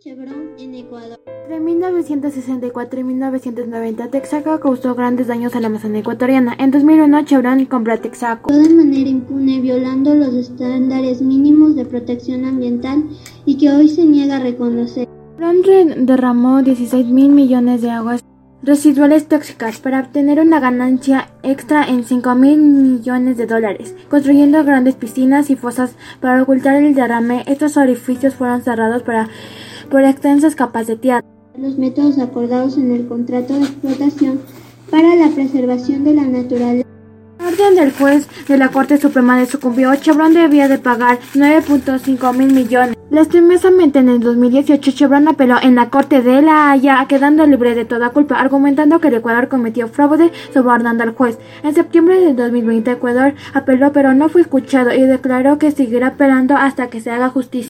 Chevron en Ecuador. Entre 1964 y 1990, Texaco causó grandes daños a la Amazonía ecuatoriana. En 2001, Chevron compró a Texaco. De manera impune, violando los estándares mínimos de protección ambiental y que hoy se niega a reconocer. Chevron derramó 16 mil millones de aguas residuales tóxicas para obtener una ganancia extra en 5 mil millones de dólares, construyendo grandes piscinas y fosas para ocultar el derrame. Estos orificios fueron cerrados para, por extensas tierra. Los métodos acordados en el contrato de explotación para la preservación de la naturaleza orden del juez de la Corte Suprema de sucumbió, Chevron debía de pagar 9.5 mil millones. Lastimosamente en el 2018 Chevron apeló en la Corte de La Haya quedando libre de toda culpa, argumentando que el Ecuador cometió fraude sobornando al juez. En septiembre del 2020 Ecuador apeló pero no fue escuchado y declaró que seguirá apelando hasta que se haga justicia.